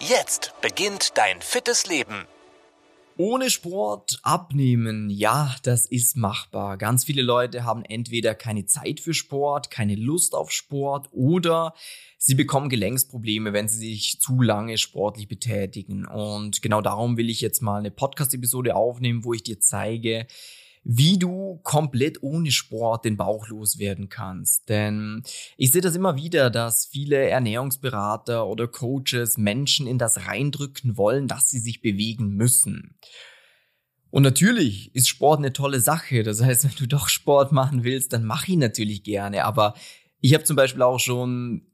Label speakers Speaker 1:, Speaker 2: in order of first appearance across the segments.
Speaker 1: Jetzt beginnt dein fittes Leben.
Speaker 2: Ohne Sport abnehmen, ja, das ist machbar. Ganz viele Leute haben entweder keine Zeit für Sport, keine Lust auf Sport oder sie bekommen Gelenksprobleme, wenn sie sich zu lange sportlich betätigen. Und genau darum will ich jetzt mal eine Podcast-Episode aufnehmen, wo ich dir zeige, wie du komplett ohne Sport den Bauch loswerden kannst. Denn ich sehe das immer wieder, dass viele Ernährungsberater oder Coaches Menschen in das reindrücken wollen, dass sie sich bewegen müssen. Und natürlich ist Sport eine tolle Sache. Das heißt, wenn du doch Sport machen willst, dann mach ihn natürlich gerne. Aber ich habe zum Beispiel auch schon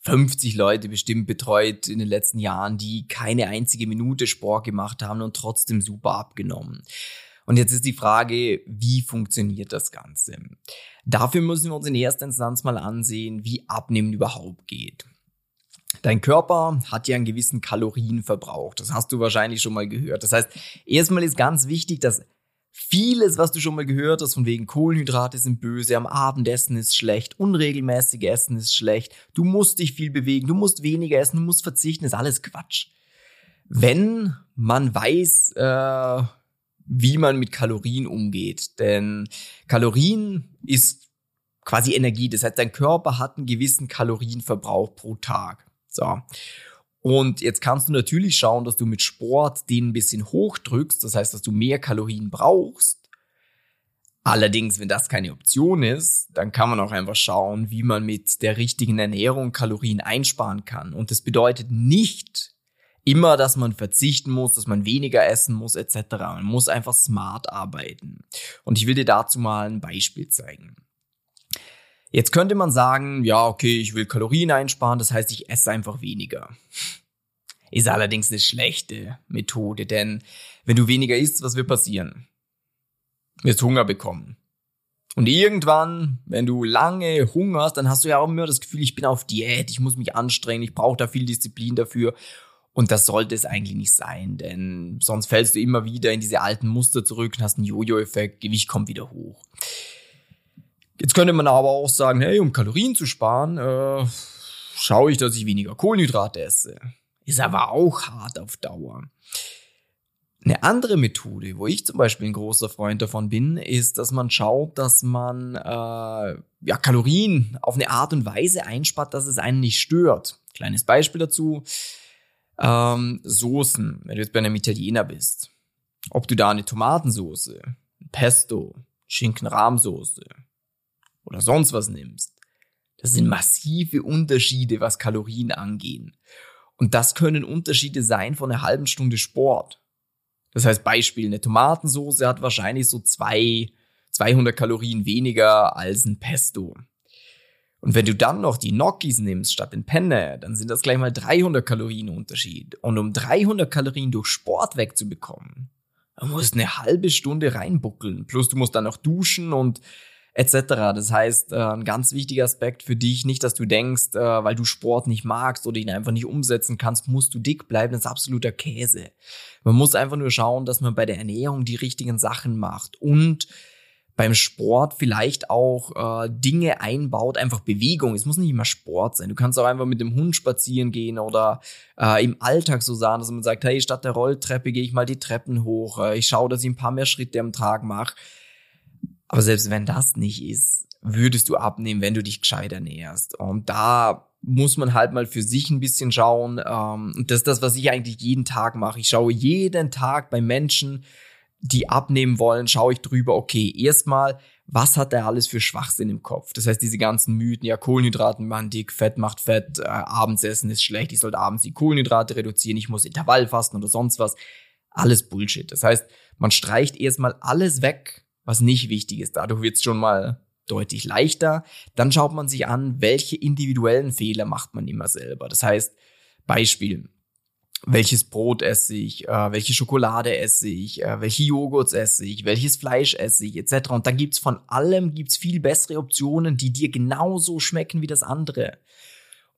Speaker 2: 50 Leute bestimmt betreut in den letzten Jahren, die keine einzige Minute Sport gemacht haben und trotzdem super abgenommen. Und jetzt ist die Frage, wie funktioniert das Ganze? Dafür müssen wir uns in erster Instanz mal ansehen, wie Abnehmen überhaupt geht. Dein Körper hat ja einen gewissen Kalorienverbrauch. Das hast du wahrscheinlich schon mal gehört. Das heißt, erstmal ist ganz wichtig, dass vieles, was du schon mal gehört hast, von wegen Kohlenhydrate sind böse, am Abendessen ist schlecht, unregelmäßige Essen ist schlecht, du musst dich viel bewegen, du musst weniger essen, du musst verzichten, ist alles Quatsch. Wenn man weiß, äh, wie man mit Kalorien umgeht. Denn Kalorien ist quasi Energie. Das heißt, dein Körper hat einen gewissen Kalorienverbrauch pro Tag. So. Und jetzt kannst du natürlich schauen, dass du mit Sport den ein bisschen hochdrückst. Das heißt, dass du mehr Kalorien brauchst. Allerdings, wenn das keine Option ist, dann kann man auch einfach schauen, wie man mit der richtigen Ernährung Kalorien einsparen kann. Und das bedeutet nicht, immer, dass man verzichten muss, dass man weniger essen muss, etc. Man muss einfach smart arbeiten. Und ich will dir dazu mal ein Beispiel zeigen. Jetzt könnte man sagen, ja, okay, ich will Kalorien einsparen, das heißt, ich esse einfach weniger. Ist allerdings eine schlechte Methode, denn wenn du weniger isst, was wird passieren? Wirst Hunger bekommen. Und irgendwann, wenn du lange hungerst, dann hast du ja auch immer das Gefühl, ich bin auf Diät, ich muss mich anstrengen, ich brauche da viel Disziplin dafür. Und das sollte es eigentlich nicht sein, denn sonst fällst du immer wieder in diese alten Muster zurück und hast einen Jojo-Effekt, Gewicht kommt wieder hoch. Jetzt könnte man aber auch sagen, hey, um Kalorien zu sparen, äh, schaue ich, dass ich weniger Kohlenhydrate esse. Ist aber auch hart auf Dauer. Eine andere Methode, wo ich zum Beispiel ein großer Freund davon bin, ist, dass man schaut, dass man äh, ja, Kalorien auf eine Art und Weise einspart, dass es einen nicht stört. Kleines Beispiel dazu. Ähm, Soßen, wenn du jetzt bei einem Italiener bist. Ob du da eine Tomatensoße, Pesto, Schinkenrahmsoße oder sonst was nimmst. Das sind massive Unterschiede, was Kalorien angehen. Und das können Unterschiede sein von einer halben Stunde Sport. Das heißt, Beispiel, eine Tomatensoße hat wahrscheinlich so zwei, 200 Kalorien weniger als ein Pesto. Und wenn du dann noch die Gnocchis nimmst statt den Penne, dann sind das gleich mal 300 Kalorien Unterschied. Und um 300 Kalorien durch Sport wegzubekommen, dann musst du eine halbe Stunde reinbuckeln. Plus du musst dann noch duschen und etc. Das heißt, äh, ein ganz wichtiger Aspekt für dich, nicht, dass du denkst, äh, weil du Sport nicht magst oder ihn einfach nicht umsetzen kannst, musst du dick bleiben, das ist absoluter Käse. Man muss einfach nur schauen, dass man bei der Ernährung die richtigen Sachen macht und beim Sport vielleicht auch äh, Dinge einbaut, einfach Bewegung. Es muss nicht immer Sport sein. Du kannst auch einfach mit dem Hund spazieren gehen oder äh, im Alltag so sagen, dass man sagt, hey, statt der Rolltreppe gehe ich mal die Treppen hoch. Äh, ich schaue, dass ich ein paar mehr Schritte am Tag mache. Aber selbst wenn das nicht ist, würdest du abnehmen, wenn du dich gescheit ernährst. Und da muss man halt mal für sich ein bisschen schauen. Ähm, das ist das, was ich eigentlich jeden Tag mache. Ich schaue jeden Tag bei Menschen, die abnehmen wollen, schaue ich drüber, okay, erstmal, was hat der alles für Schwachsinn im Kopf? Das heißt, diese ganzen Mythen, ja, Kohlenhydraten machen dick, Fett macht Fett, äh, abends ist schlecht, ich sollte abends die Kohlenhydrate reduzieren, ich muss Intervall fasten oder sonst was. Alles Bullshit. Das heißt, man streicht erstmal alles weg, was nicht wichtig ist. Dadurch wird es schon mal deutlich leichter. Dann schaut man sich an, welche individuellen Fehler macht man immer selber. Das heißt, Beispiel, welches Brot esse ich, äh, welche Schokolade esse ich, äh, welche Joghurts esse ich, welches Fleisch esse ich, etc. Und dann gibt's von allem gibt's viel bessere Optionen, die dir genauso schmecken wie das andere.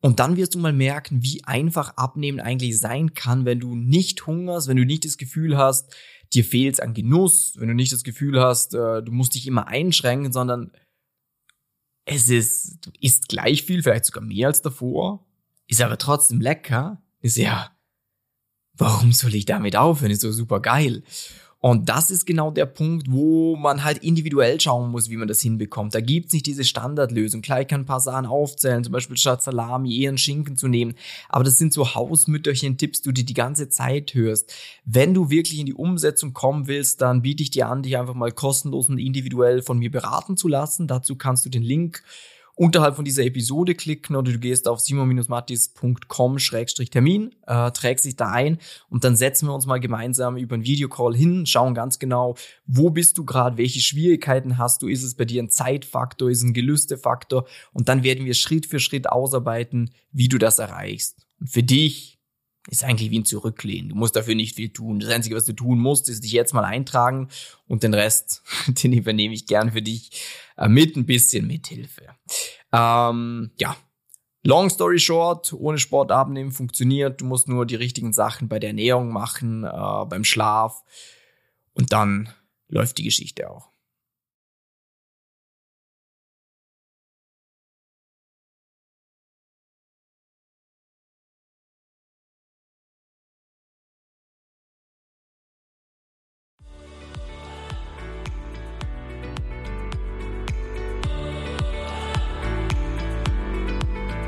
Speaker 2: Und dann wirst du mal merken, wie einfach Abnehmen eigentlich sein kann, wenn du nicht hungerst, wenn du nicht das Gefühl hast, dir fehlt's an Genuss, wenn du nicht das Gefühl hast, äh, du musst dich immer einschränken, sondern es ist, du isst gleich viel, vielleicht sogar mehr als davor, ist aber trotzdem lecker, ist ja warum soll ich damit aufhören? Ist so super geil. Und das ist genau der Punkt, wo man halt individuell schauen muss, wie man das hinbekommt. Da gibt's nicht diese Standardlösung. Klar, ich kann ein paar Sachen aufzählen, zum Beispiel statt Salami eher einen Schinken zu nehmen. Aber das sind so Hausmütterchen-Tipps, die du die ganze Zeit hörst. Wenn du wirklich in die Umsetzung kommen willst, dann biete ich dir an, dich einfach mal kostenlos und individuell von mir beraten zu lassen. Dazu kannst du den Link unterhalb von dieser Episode klicken oder du gehst auf simon-mattis.com-termin, äh, trägst dich da ein und dann setzen wir uns mal gemeinsam über einen Videocall hin, schauen ganz genau, wo bist du gerade, welche Schwierigkeiten hast du, ist es bei dir ein Zeitfaktor, ist es ein Gelüstefaktor und dann werden wir Schritt für Schritt ausarbeiten, wie du das erreichst. Und für dich ist eigentlich wie ein Zurücklehnen. Du musst dafür nicht viel tun. Das Einzige, was du tun musst, ist dich jetzt mal eintragen und den Rest, den übernehme ich gern für dich äh, mit ein bisschen Mithilfe. Ähm, ja, Long story short, ohne Sport abnehmen funktioniert. Du musst nur die richtigen Sachen bei der Ernährung machen, äh, beim Schlaf und dann läuft die Geschichte auch.